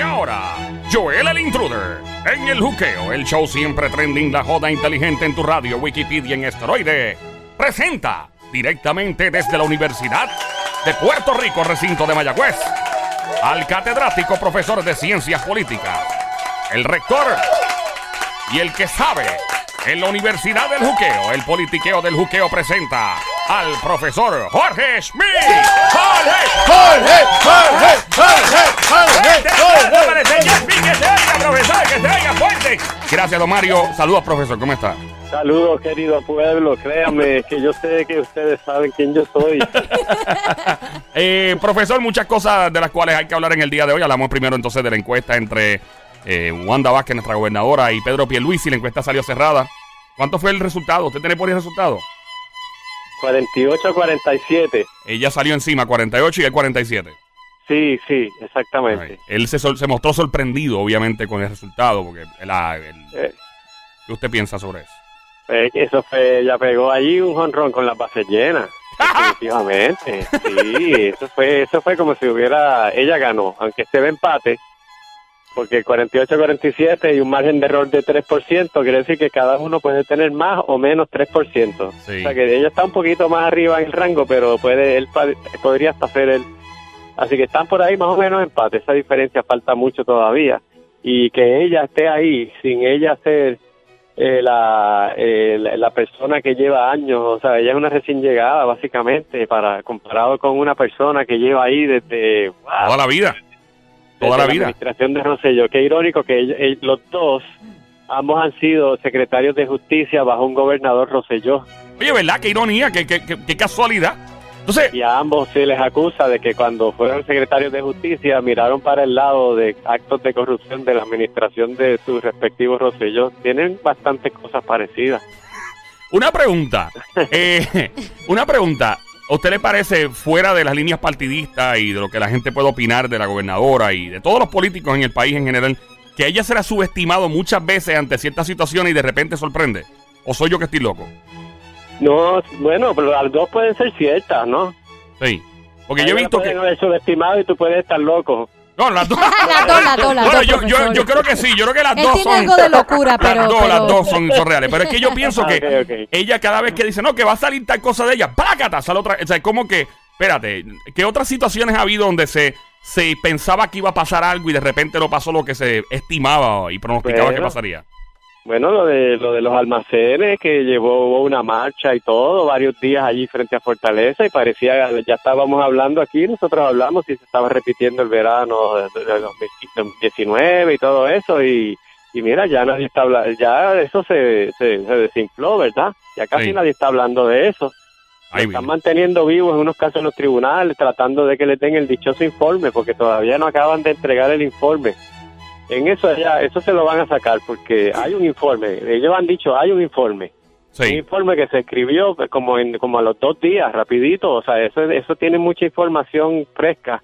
ahora, Joel el Intruder. En el juqueo, el show siempre trending, la joda inteligente en tu radio, Wikipedia en esteroide. Presenta directamente desde la Universidad de Puerto Rico, recinto de Mayagüez, al catedrático profesor de ciencias políticas, el rector y el que sabe en la Universidad del Juqueo, el politiqueo del Juqueo presenta al profesor Jorge Schmidt. ¡Jorge! Jorge, Jorge, Jorge, Jorge, Que se oiga, profesor, que se oiga fuerte. Gracias, don Mario. Saludos, profesor. ¿Cómo está? Saludos, querido pueblo. Créame que yo sé que ustedes saben quién yo soy. Eh, profesor, muchas cosas de las cuales hay que hablar en el día de hoy. Hablamos primero entonces de la encuesta entre eh, Wanda Vázquez, nuestra gobernadora, y Pedro Pierluisi. La encuesta salió cerrada. ¿Cuánto fue el resultado? ¿Usted tiene por ahí el resultado? 48 a 47. Ella salió encima, 48 y él 47. Sí, sí, exactamente. Él se, se mostró sorprendido, obviamente, con el resultado, porque la- el- Eh, ¿qué usted piensa sobre eso? eh, eso fue, ella pegó allí un jonrón con las bases llenas. Definitivamente. Sí, eso fue, eso fue como si hubiera, ella ganó, aunque esté de empate, porque 48-47 y un margen de error de 3%, quiere decir que cada uno puede tener más o menos 3%. Sí. O sea que ella está un poquito más arriba en el rango, pero puede, él podría hasta ser él. Así que están por ahí más o menos empate. Esa diferencia falta mucho todavía. Y que ella esté ahí sin ella ser eh, la, eh, la, la persona que lleva años, o sea, ella es una recién llegada básicamente, para comparado con una persona que lleva ahí desde, wow, Toda la vida. Toda la vida. administración de Rosselló. Qué irónico que ell- ell- los dos, ambos han sido secretarios de justicia bajo un gobernador Rosselló. Oye, ¿verdad? Qué ironía, qué, qué- qué- qué casualidad. Entonces, y a ambos se les acusa de que cuando fueron secretarios de justicia miraron para el lado de actos de corrupción de la administración de sus respectivos Rosselló. Tienen bastantes cosas parecidas. una pregunta. Eh, una pregunta. ¿A usted le parece, fuera de las líneas partidistas y de lo que la gente puede opinar de la gobernadora y de todos los políticos en el país en general, que ella será subestimado muchas veces ante ciertas situaciones y de repente sorprende? ¿O soy yo que estoy loco? No, bueno, pero las dos pueden ser ciertas, ¿no? Sí. Porque yo he visto que... subestimado y tú puedes estar loco. No, las dos. Las dos, las dos, las Bueno, dos, yo, yo, yo creo que sí, yo creo que las Él dos tiene son. algo de locura, pero- Las dos, pero- las dos son, son reales. Pero es que yo pienso que ella cada vez que dice, no, que va a salir tal cosa de ella, ¡plácata! Sale otra. O sea, es como que, espérate, ¿qué otras situaciones ha habido donde se, se pensaba que iba a pasar algo y de repente no pasó lo que se estimaba y pronosticaba que pasaría? Bueno, lo de lo de los almacenes que llevó una marcha y todo, varios días allí frente a Fortaleza y parecía ya estábamos hablando aquí, nosotros hablamos y se estaba repitiendo el verano de, de- de 2019 y todo eso y, y mira, ya nadie está hablando, ya eso se, se, se desinfló, ¿verdad? Ya casi Sí. nadie está hablando de eso. Ay, están manteniendo vivos en unos casos en los tribunales, tratando de que le den el dichoso informe, porque todavía no acaban de entregar el informe. En eso ya, eso se lo van a sacar, porque hay un informe. Ellos han dicho, hay un informe. Un informe que se escribió pues, como en, como a los dos días, rapidito. O sea, eso, eso tiene mucha información fresca,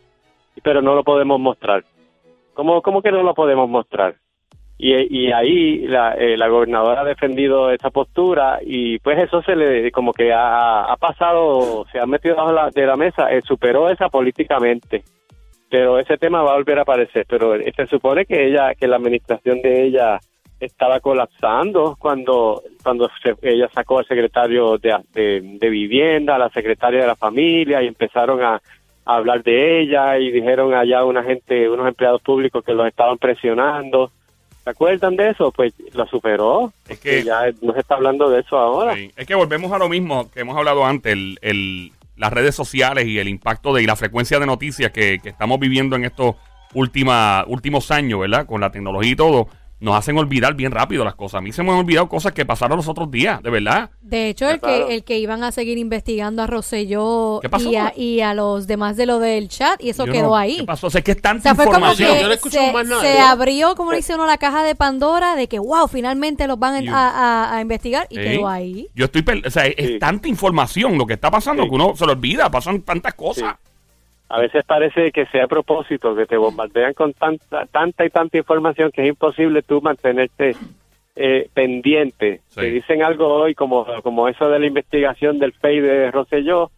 pero no lo podemos mostrar. ¿Cómo, cómo que no lo podemos mostrar? Y, y ahí la, eh, la gobernadora ha defendido esa postura y pues eso se le como que ha, ha pasado, se ha metido bajo la, de la mesa, eh, superó esa políticamente. Pero ese tema va a volver a aparecer. Pero eh, se supone que ella, que la administración de ella estaba colapsando cuando cuando se- ella sacó al secretario de, de, de vivienda, a la secretaria de la familia y empezaron a, a hablar de ella y dijeron allá una gente, unos empleados públicos que los estaban presionando. ¿Se acuerdan de eso? Pues la superó. Es que- ya no se está hablando de eso ahora. Sí. Es que volvemos a lo mismo que hemos hablado antes, el, el- las redes sociales y el impacto de y la frecuencia de noticias que, que estamos viviendo en estos última, últimos años, ¿verdad? Con la tecnología y todo, nos hacen olvidar bien rápido las cosas. A mí se me han olvidado cosas que pasaron los otros días, de verdad. De hecho, el que, el que iban a seguir investigando a Rosselló y a, y a los demás de lo del chat, y eso Yo quedó no- ahí. ¿Qué pasó? O sea, es que es O tanta sea, fue como información. que Yo no escucho se, más nada. se Yo- abrió, como dice uno, la caja de Pandora de que, wow, finalmente los van a, a- a investigar y Sí. quedó ahí. Yo estoy, per- o sea, es Sí. tanta información lo que está pasando Sí. que uno se lo olvida, pasan tantas cosas. A veces parece que sea a propósito, que te bombardean con tanta, tanta y tanta información que es imposible tú mantenerte eh, pendiente. Sí. Te dicen algo hoy como, como eso de la investigación del FEI de Rosselló,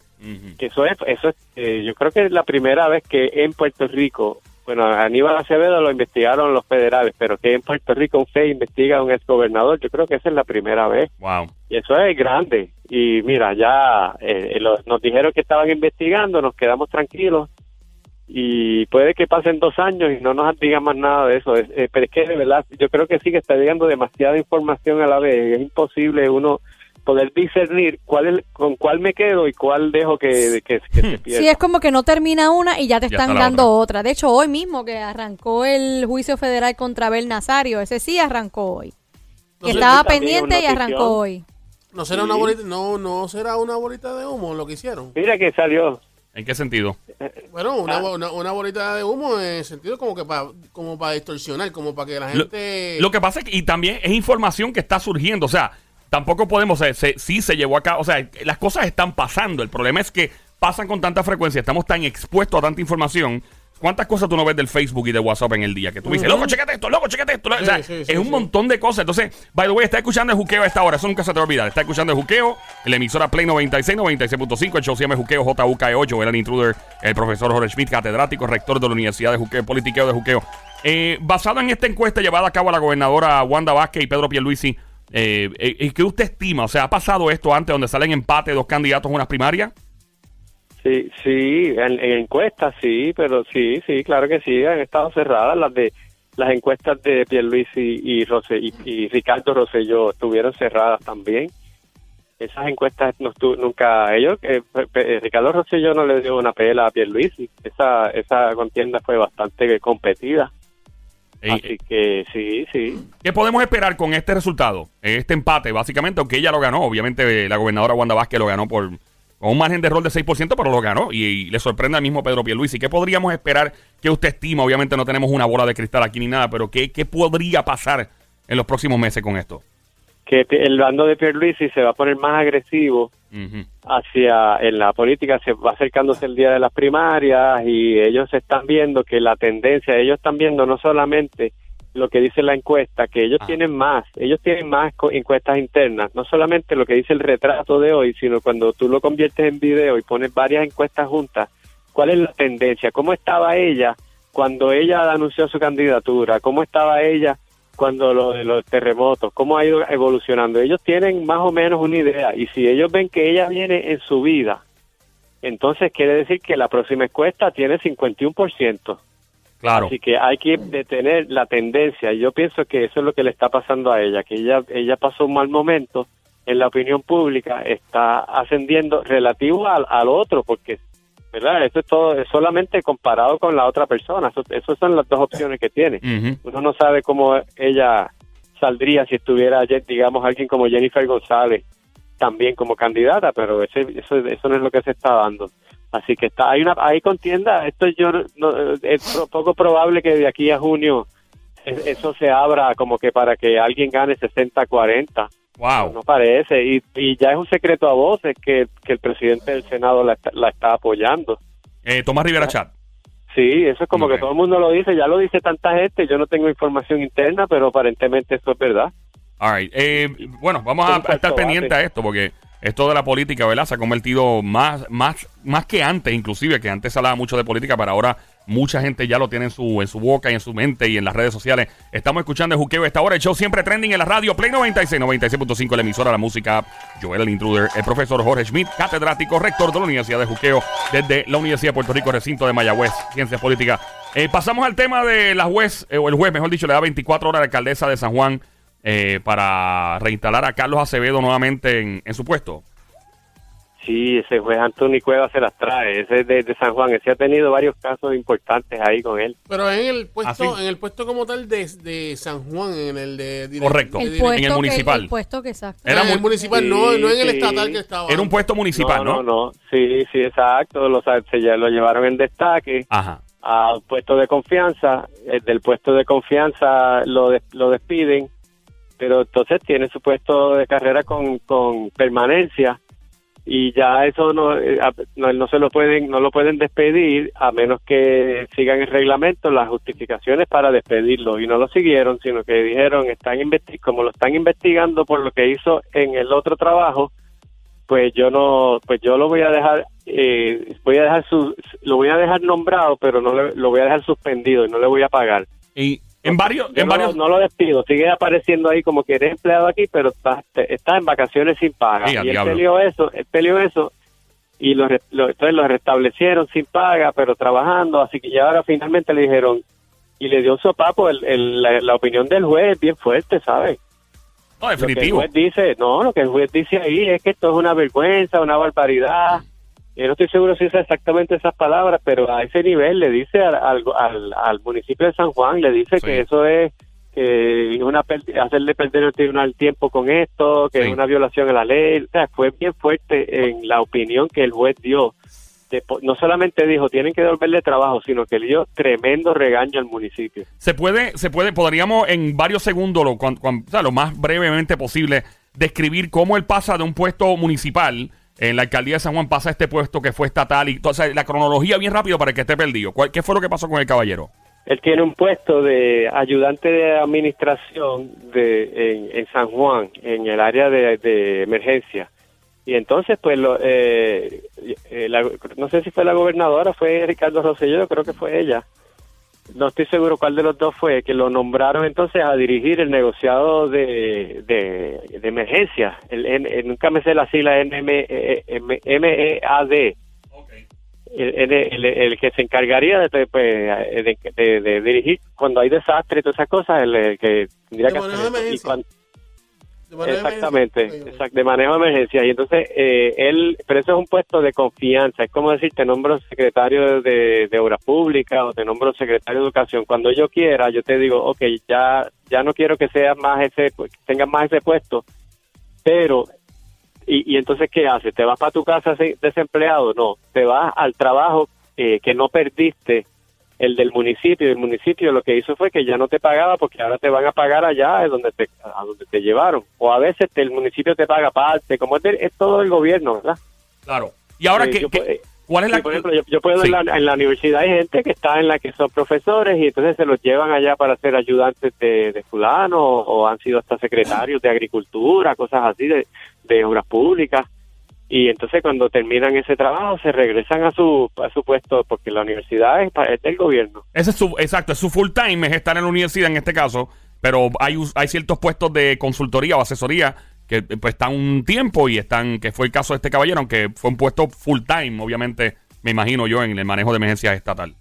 que eso es, eso es eh, yo creo que es la primera vez que en Puerto Rico Bueno, a Aníbal Acevedo lo investigaron los federales, pero que en Puerto Rico un FEI investiga a un exgobernador, yo creo que esa es la primera vez. Wow. Y eso es grande. Y mira, ya eh, eh, los- nos dijeron que estaban investigando, nos quedamos tranquilos. Y puede que pasen dos años y no nos digan más nada de eso. Es- eh, pero es que de verdad, yo creo que sí que está llegando demasiada información a la vez. Es imposible uno poder discernir cuál es, con cuál me quedo y cuál dejo que, que, que se pierda. Sí, es como que no termina una y ya te Ya están dando otra. De hecho, hoy mismo que arrancó el juicio federal contra Abel Nazario, ese sí arrancó hoy. No estaba pendiente y arrancó hoy. No será una bolita, no, no será una bolita de humo lo que hicieron. Mira que salió. ¿En qué sentido? Bueno, una, Ah. una, una bolita de humo en el sentido como que para como para distorsionar, como para que la Lo, gente lo que pasa es que, y también es información que está surgiendo, o sea, tampoco podemos, eh, se, sí se llevó acá, o sea, las cosas están pasando, el problema es que pasan con tanta frecuencia, estamos tan expuestos a tanta información. ¿Cuántas cosas tú no ves del Facebook y de WhatsApp en el día? Que tú dices, loco, chequete esto, loco, chequete esto. o sea, Sí, sí, sí, es un montón de cosas. Entonces, by the way, está escuchando el juqueo a esta hora. Eso nunca se te va a olvidar. Está escuchando el juqueo, la emisora Play 96, 96.5. El show se llama Juqueo JUKE8. Era el intruder, el profesor Jorge Schmidt, catedrático, rector de la Universidad de Juqueo, politiqueo de Juqueo. Eh, basado en esta encuesta llevada a cabo a la gobernadora Wanda Vázquez y Pedro Pierluisi, eh, eh, eh, ¿qué usted estima? O sea, ¿ha pasado esto antes donde salen empate dos candidatos en unas primarias? Sí, sí, en, en encuestas sí, pero sí, sí, claro que sí, han estado cerradas las de las encuestas de Pierluisi y, y, y Ricardo Rosselló estuvieron cerradas también. Esas encuestas no nunca ellos eh, pe- Ricardo Rosselló no le dio una pela a Pierluisi. Esa esa contienda fue bastante competida. Así que sí, sí. ¿Qué podemos esperar con este resultado? Este empate, básicamente, aunque ella lo ganó. Obviamente, la gobernadora Wanda Vázquez lo ganó por con un margen de error de 6%, pero lo ganó. Y, y le sorprende al mismo Pedro Pierluisi. ¿Qué podríamos esperar? ¿Qué usted estima? Obviamente no tenemos una bola de cristal aquí ni nada, pero ¿qué, qué podría pasar en los próximos meses con esto? Que el bando de Pierluisi se va a poner más agresivo Hacia en la política se va acercándose el día de las primarias y ellos están viendo que la tendencia ellos están viendo no solamente lo que dice la encuesta que ellos Ah. tienen más ellos tienen más encuestas internas no solamente lo que dice el retrato de hoy sino cuando tú lo conviertes en video y pones varias encuestas juntas cuál es la tendencia cómo estaba ella cuando ella anunció su candidatura cómo estaba ella cuando lo de los terremotos, cómo ha ido evolucionando. Ellos tienen más o menos una idea y si ellos ven que ella viene en su vida, entonces quiere decir que la próxima encuesta tiene 51%. Claro. Así que hay que detener la tendencia. Y yo pienso que eso es lo que le está pasando a ella, que ella, ella pasó un mal momento en la opinión pública, está ascendiendo relativo al, al otro, porque, ¿verdad? Esto es todo, es solamente comparado con la otra persona. Eso, esas son las dos opciones que tiene. Uno no sabe cómo ella saldría si estuviera, digamos, alguien como Jennifer González también como candidata, pero ese, eso, eso no es lo que se está dando. Así que está, hay una, hay contienda. Esto yo no, es poco probable que de aquí a junio es- eso se abra como que para que alguien gane 60-40. Wow. No parece. Y, y ya es un secreto a voces que, que el presidente del Senado la, está- la está apoyando. Eh, Tomás Rivera Chat. Sí, eso es como Ok. que todo el mundo lo dice, ya lo dice tanta gente, yo no tengo información interna, pero aparentemente eso es verdad. All right. Eh, bueno, vamos a, a estar bate. pendientes a esto porque esto de la política, ¿verdad? Se ha convertido más, más, más que antes, inclusive, que antes hablaba mucho de política, pero ahora mucha gente ya lo tiene en su, en su boca y en su mente y en las redes sociales. Estamos escuchando el juqueo esta hora, el show siempre trending en la radio, Play 96, 96.5, la emisora, la música, Joel el Intruder, el profesor Jorge Schmidt, catedrático, rector de la Universidad de Juqueo, desde la Universidad de Puerto Rico, recinto de Mayagüez, Ciencias Políticas. Eh, pasamos al tema de la juez, eh, o el juez, mejor dicho, le da 24 horas a la alcaldesa de San Juan eh, para reinstalar a Carlos Acevedo nuevamente en, en su puesto. Sí, ese juez Antonio Cueva se las trae, ese es de, de San Juan, ese ha tenido varios casos importantes ahí con él. Pero en el puesto, Ah, en el puesto como tal de, de San Juan, en el de direct- Correcto. El puesto, en el que- municipal. el puesto que exacto. Era en el muy- municipal, no, Sí, no en el sí. estatal que estaba. Era un puesto municipal, ¿no? no, no, sí, sí, exacto, lo, se ya lo llevaron en destaque Ajá. a un puesto de confianza, el del puesto de confianza lo, des- lo despiden, pero entonces tiene su puesto de carrera con, con permanencia y ya eso no, eh, no, no se lo pueden no lo pueden despedir a menos que sigan el reglamento las justificaciones para despedirlo y no lo siguieron sino que dijeron están como lo están investigando por lo que hizo en el otro trabajo pues yo no pues yo lo voy a dejar eh, voy a dejar su, lo voy a dejar nombrado, pero no le- lo voy a dejar suspendido y no le voy a pagar. Y en varios, en varios, no lo despido, sigue apareciendo ahí como que eres empleado aquí, pero está, está en vacaciones sin paga. Sí, y él peleó eso, él peleó eso y lo, lo- entonces lo restablecieron sin paga, pero trabajando, así que ya ahora finalmente le dijeron y le dio un sopapo, el, el- la, la opinión del juez es bien fuerte, ¿sabes? no, Lo que el definitivo. juez dice, no, lo que el juez dice ahí es que esto es una vergüenza, una barbaridad. Yo no estoy seguro si usa exactamente esas palabras, pero a ese nivel le dice al, al, al- al municipio de San Juan, le dice Sí. que eso es que una per- hacerle perder el tribunal tiempo con esto, que Sí. es una violación a la ley. O sea, fue bien fuerte en la opinión que el juez dio. De no solamente dijo tienen que devolverle trabajo, sino que le dio tremendo regaño al municipio. Se puede, se puede, podríamos en varios segundos, lo, cuan- cuan- o sea, lo más brevemente posible, describir cómo él pasa de un puesto municipal en la alcaldía de San Juan pasa este puesto que fue estatal y la cronología bien rápido para que esté perdido. ¿Cuál- ¿Qué fue lo que pasó con el caballero? Él tiene un puesto de ayudante de administración de, en, en San Juan, en el área de, de emergencia. Y entonces, pues, lo, eh, eh, la- no sé si fue la gobernadora, fue Ricardo Rosselló, creo que fue ella. No estoy seguro cuál de los dos fue, que lo nombraron entonces a dirigir el negociado de, de, de emergencia. El, N- nunca me sé la sigla NMEAD el, el- el- el que se encargaría de, pues, de, de- dirigir cuando hay desastre y todas esas cosas, el, el que tendría que hacer. Y emergencia. De exactamente, emergencia. exact- de manejo de emergencia. Y entonces, eh, él, pero eso es un puesto de confianza. Es como decir, te nombro secretario de, de Obras Públicas o te nombro secretario de Educación. Cuando yo quiera, yo te digo, ok, ya, ya no quiero que seas más ese, tengas más ese puesto, pero y, y entonces, ¿qué haces? ¿Te vas para tu casa se- desempleado? No, te vas al trabajo eh, que no perdiste, el del municipio. El municipio lo que hizo fue que ya no te pagaba porque ahora te van a pagar allá es donde te, a donde te llevaron. O a veces te- el municipio te paga parte, como es, de- es todo el gobierno, ¿verdad? Claro. Y ahora, Eh, ¿qué, yo pu- ¿cuál es Sí, la...? por ejemplo, yo, yo puedo Sí. en, la, en la universidad hay gente que está en la que son profesores y entonces se los llevan allá para ser ayudantes de, de fulano o, o han sido hasta secretarios de agricultura, cosas así, de, de obras públicas. Y entonces cuando terminan ese trabajo se regresan a su, a su puesto porque la universidad es, es del gobierno. Ese es su, exacto, es su full time, es estar en la universidad en este caso, pero hay, hay ciertos puestos de consultoría o asesoría que pues están un tiempo y están, que fue el caso de este caballero, aunque fue un puesto full time, obviamente, me imagino yo, en el manejo de emergencias estatal.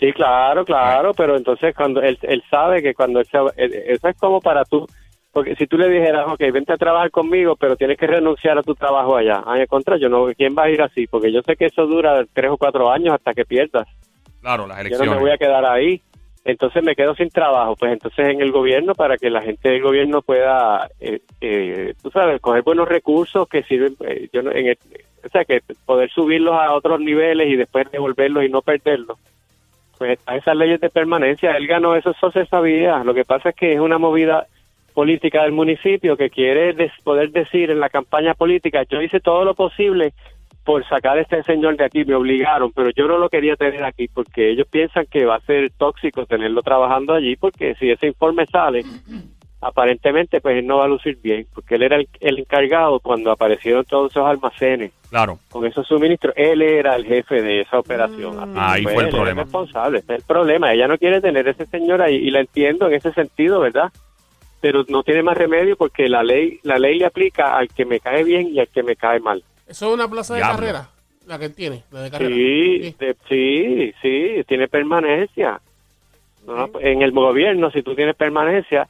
Sí, claro, claro, pero entonces cuando él, él sabe que cuando él se- eso es como para tú, porque si tú le dijeras, ok, vente a trabajar conmigo, pero tienes que renunciar a tu trabajo allá, ay, al contrario, no, ¿quién va a ir así? Porque yo sé que eso dura tres o cuatro años hasta que pierdas. Claro, las Yo no elecciones. me voy a quedar ahí. Entonces me quedo sin trabajo. Pues entonces en el gobierno, para que la gente del gobierno pueda, eh, eh, tú sabes, coger buenos recursos que sirven, eh, yo no- en el- o sea, que poder subirlos a otros niveles y después devolverlos y no perderlos. Pues están esas leyes de permanencia. Él ganó eso, eso se sabía. Lo que pasa es que es una movida política del municipio que quiere des- poder decir en la campaña política, yo hice todo lo posible por sacar a este señor de aquí, me obligaron, pero yo no lo quería tener aquí porque ellos piensan que va a ser tóxico tenerlo trabajando allí porque si ese informe sale, aparentemente pues él no va a lucir bien, porque él era el, el encargado cuando aparecieron todos esos almacenes Claro. con esos suministros, él era el jefe de esa operación. Que, Ahí pues, fue el él era problema. responsable, ese es el problema. Ella no quiere tener ese señor ahí y la entiendo en ese sentido, ¿verdad? Pero no tiene más remedio porque la ley la ley le aplica al que me cae bien y al que me cae mal. Eso es una plaza de Diablo. carrera, la que tiene, la de carrera. Sí, de- sí, sí, tiene permanencia. No, En el gobierno, si tú tienes permanencia,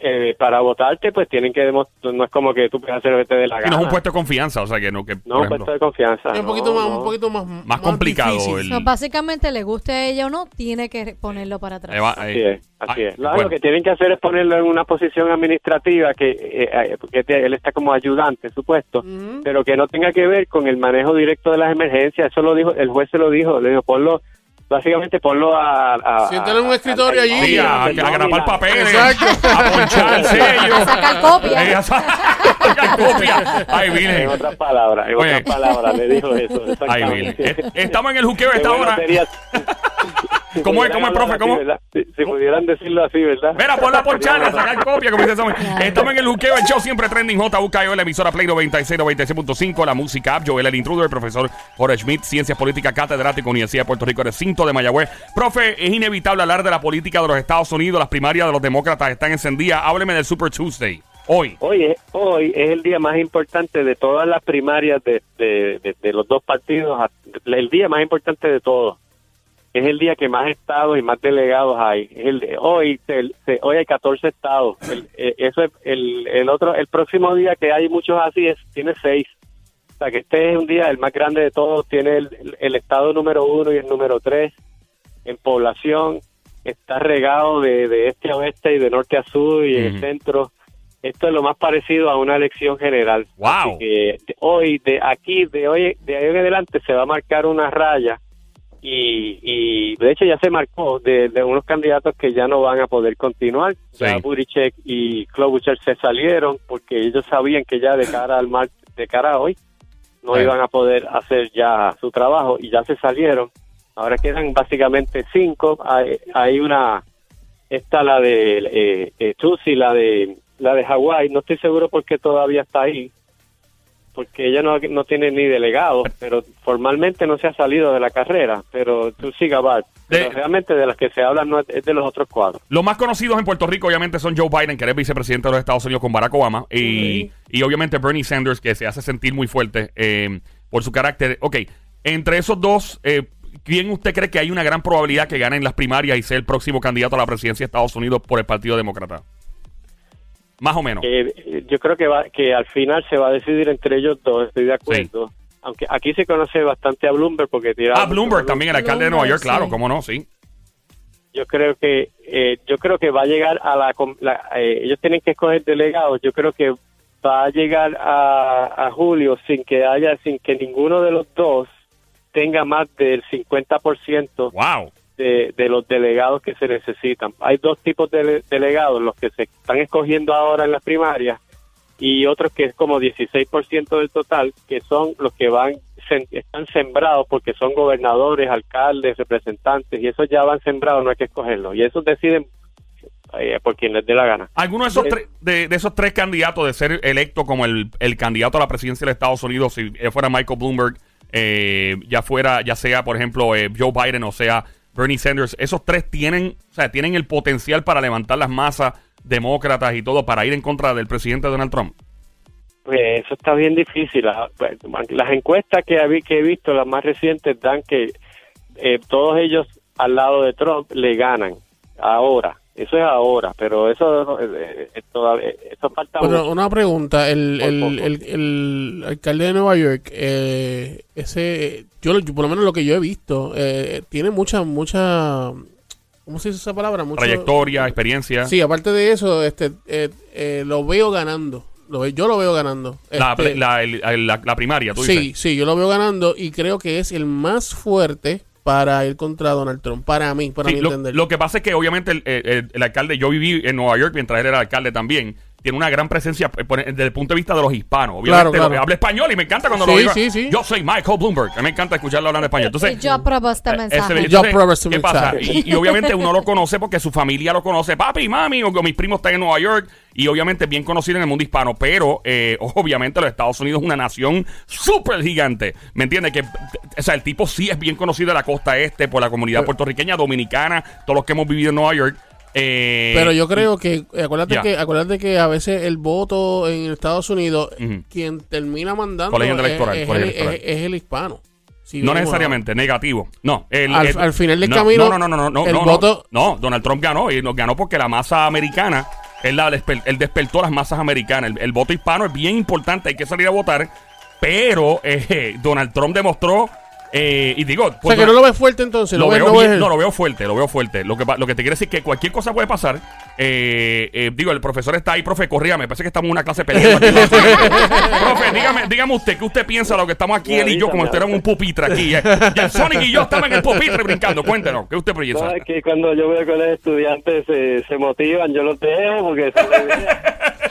eh, para votarte, pues tienen que demostrar, no es como que tú puedes hacer lo que te dé la Y gana. no es un puesto de confianza, o sea que no, que, No, un ejemplo, puesto de confianza. Es un no, poquito más, no. un poquito más, Más complicado básicamente, le guste a ella o no, tiene que ponerlo para atrás. eh, va- Así es, así ah, es. Lo, bueno. lo que tienen que hacer es ponerlo en una posición administrativa que eh, eh, porque te- él está como ayudante, supuesto, pero que no tenga que ver con el manejo directo de las emergencias. Eso lo dijo, el juez se lo dijo, le dijo, ponlo, básicamente ponlo a... a Siéntale en un escritorio a- allí. Sí, a, a grapar papeles, Exacto. a ponchar sellos. A sacar copia. A sa- sacar copia. Ay, En Virgen. otras palabras, en otras palabras, le dijo eso. Ay, Virgen. Estamos en el juqueo esta hora. Si ¿Cómo es, pudieran cómo es, profe? ¿Cómo? Si, si pudieran decirlo así, ¿verdad? Mira, ponla por charla, sacar copia, como dice Samuel. Estamos en el juqueo, el show siempre trending, JUKEO, la emisora Play 96, 96.5, la música app, Joel el intruder, el profesor Jorge Schmidt, Ciencias Políticas, catedrático, Universidad de Puerto Rico, recinto de Mayagüez. Profe, es inevitable hablar de la política de los Estados Unidos, las primarias de los demócratas están encendidas. Hábleme del Super Tuesday, hoy. Hoy es, hoy es el día más importante de todas las primarias de, de, de- de los dos partidos, el día más importante de todos. Es el día que más estados y más delegados hay. Es el, hoy el- se- hoy hay 14 estados. El- eh, eso es el, el otro el próximo día que hay muchos así es tiene seis. O sea que este es un día el más grande de todos. Tiene el, estado número uno y el número tres en población. Está regado de, de este a oeste y de norte a sur y en Ujú. el centro. Esto es lo más parecido a una elección general. Wow. Así que hoy, de aquí, de hoy, de ahí en adelante se va a marcar una raya y, y de hecho ya se marcó de, de unos candidatos que ya no van a poder continuar. Ya Sí. Buttigieg y Klobuchar se salieron porque ellos sabían que ya de cara al mar, de cara a hoy no Sí. iban a poder hacer ya su trabajo y ya se salieron. Ahora quedan básicamente cinco. Hay, hay una, esta la de eh, eh, Tusi, la de la de Hawái. No estoy seguro por qué todavía está ahí, porque ella no, no tiene ni delegado, pero formalmente no se ha salido de la carrera. Pero Tusi Gabbard, pero De- realmente de las que se habla no es, es de los otros cuadros. Los más conocidos en Puerto Rico, obviamente, son Joe Biden, que el vicepresidente de los Estados Unidos con Barack Obama, y, y obviamente Bernie Sanders, que se hace sentir muy fuerte eh, por su carácter. Ok, entre esos dos, eh, ¿quién usted cree que hay una gran probabilidad que gane en las primarias y sea el próximo candidato a la presidencia de Estados Unidos por el Partido Demócrata? Más o menos. Eh, yo creo que va, que al final se va a decidir entre ellos dos, estoy de acuerdo. Aunque aquí se conoce bastante a Bloomberg porque tira ah, mucho Bloomberg también, el alcalde de Nueva York, claro, sí. cómo no, sí. yo creo que eh, yo creo que va a llegar a la- eh, ellos tienen que escoger delegados yo creo que va a llegar a, a julio sin que haya sin que ninguno de los dos tenga más del 50% Wow. De, de los delegados que se necesitan hay dos tipos de dele- delegados los que se están escogiendo ahora en las primarias y otros que es como 16% del total que son los que van están sembrados porque son gobernadores, alcaldes, representantes y esos ya van sembrados, no hay que escogerlos y esos deciden eh, por quien les dé la gana. ¿Alguno de esos, Eh, de esos tres candidatos de ser electo como el, el candidato a la presidencia de Estados Unidos, si eh, fuera Michael Bloomberg, eh, ya fuera, ya sea, por ejemplo, eh, Joe Biden o sea Bernie Sanders, esos tres tienen, o sea, tienen el potencial para levantar las masas demócratas y todo para ir en contra del presidente Donald Trump? Pues eso está bien difícil. La- pues, Las encuestas que he visto, las más recientes, dan que eh, todos ellos al lado de Trump le ganan ahora. Eso es ahora, pero eso eh, eh, todavía, eso falta Bueno, mucho. una pregunta. El, el, el, el alcalde de Nueva York, eh, ese, yo, yo, por lo menos lo que yo he visto, eh, tiene mucha, mucha, ¿cómo se dice esa palabra? Mucho, Trayectoria, experiencia. Sí, aparte de eso, este, eh, eh, lo veo ganando. Lo ve- yo lo veo ganando. La, Este, la- el- la- la primaria, tú sí, dices. sí, yo lo veo ganando y creo que es el más fuerte para ir contra Donald Trump. Para mí, para Sí, lo, entender. lo que pasa es que obviamente el, el- el alcalde, yo viví en Nueva York mientras él era alcalde también, tiene una gran presencia eh, desde el punto de vista de los hispanos. Obviamente Claro, habla español y me encanta cuando Sí, lo digo. sí, sí. Yo soy Michael Bloomberg, a mí me encanta escucharlo hablar en español. Entonces, yo apruebo este eh, mensaje. ese- Yo apruebo este ¿qué pasa? Y, y obviamente uno lo conoce porque su familia lo conoce, papi y mami, o que mis primos están en Nueva York, y obviamente es bien conocido en el mundo hispano, pero eh, obviamente los Estados Unidos es una nación súper gigante, ¿me entiendes? Que, o sea, el tipo sí es bien conocido de la costa este, por la comunidad puertorriqueña, dominicana, todos los que hemos vivido en Nueva York. Eh, Pero yo creo que, eh, acuérdate que, acuérdate que a veces el voto en Estados Unidos, quien termina mandando es, electoral, es el, electoral. es- es el hispano. Si No necesariamente, negativo. No. el- Al- el- al final del no, camino, No, no, no, no, no. el no, voto- No, no, Donald Trump ganó y nos ganó porque la masa americana, él, la desper- él despertó las masas americanas. El, el voto hispano es bien importante, hay que salir a votar. Pero eh, Donald Trump demostró, eh, y digo, ahora. O pues, sea, que no lo ves fuerte entonces. lo Lo ves, veo no bien- no, lo veo fuerte, lo veo fuerte. Lo que, lo que te quiere decir que cualquier cosa puede pasar. Eh, eh, digo, el profesor está ahí, profe, corría, me parece que estamos en una clase peleando. aquí. profe, dígame, dígame usted, ¿qué usted piensa de lo que estamos aquí, Me él y yo, como me usted era en un pupitre aquí? eh? Ya el Sonic y yo estamos en el pupitre brincando. Cuéntenos, ¿qué usted piensa? No, es que cuando yo veo que los estudiantes se, se motivan, yo los dejo porque es.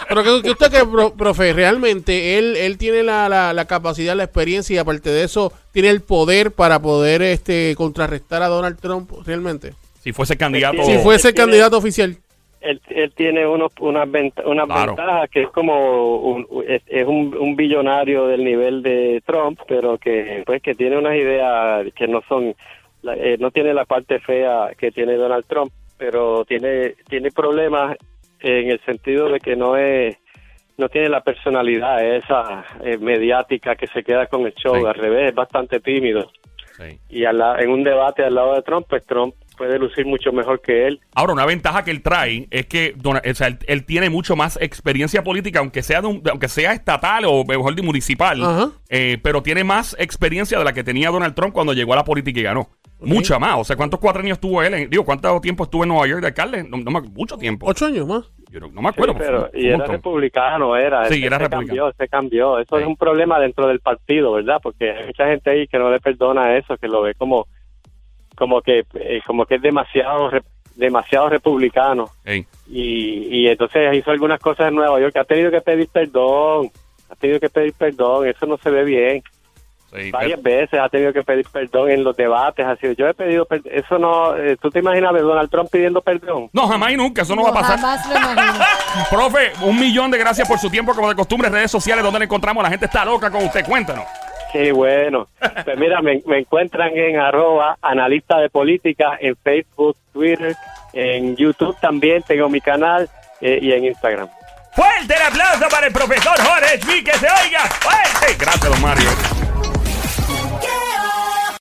Pero que, que usted que, pro- profe, realmente él, él tiene la, la, la capacidad, la experiencia y aparte de eso, tiene el poder para poder este contrarrestar a Donald Trump realmente. Si fuese candidato. Si fuese tiene- candidato oficial. él, él tiene unos, unas, venta- unas Claro. ventajas que es como un, es, es un, un billonario del nivel de Trump, pero que pues que tiene unas ideas que no son, eh, no tiene la parte fea que tiene Donald Trump, pero tiene tiene problemas en el sentido de que no es no tiene la personalidad esa eh, mediática que se queda con el show, Sí. al revés, es bastante tímido. Sí. Y al la- en un debate al lado de Trump, pues Trump puede lucir mucho mejor que él. Ahora, una ventaja que él trae es que Dona- o sea, él, él tiene mucho más experiencia política, aunque sea de un- aunque sea estatal o mejor de municipal, eh, pero tiene más experiencia de la que tenía Donald Trump cuando llegó a la política y ganó. Mucha más. O sea, ¿cuántos cuatro años estuvo él? en- digo, ¿cuánto tiempo estuvo en Nueva York de alcalde? No, no me- mucho tiempo. Ocho años más. Yo no, no me acuerdo. Sí, pero, y era republicano, era. Sí, se- era se republicano. cambió, se cambió. Eso Sí. es un problema dentro del partido, ¿verdad? Porque hay mucha gente ahí que no le perdona eso, que lo ve como como que eh, como que es demasiado demasiado republicano. Y, y entonces hizo algunas cosas en Nueva York que ha tenido que pedir perdón. Ha tenido que pedir perdón, eso no se ve bien. Sí, Varias veces ha tenido que pedir perdón en los debates. Así, yo he pedido perdón. Eso no. eh, ¿Tú te imaginas a Donald Trump pidiendo perdón? No, jamás y nunca, eso no, va a pasar. Jamás lo imagino. Profe, un millón de gracias por su tiempo, como de costumbre, redes sociales donde le encontramos. La gente está loca con usted, cuéntanos. Qué bueno. Pues mira, me, me encuentran en arroba analista de política en Facebook, Twitter, en YouTube también tengo mi canal eh, y en Instagram. Fuerte el aplauso para el profesor Jorge Smith, que se oiga fuerte. Gracias, don Mario. Yeah.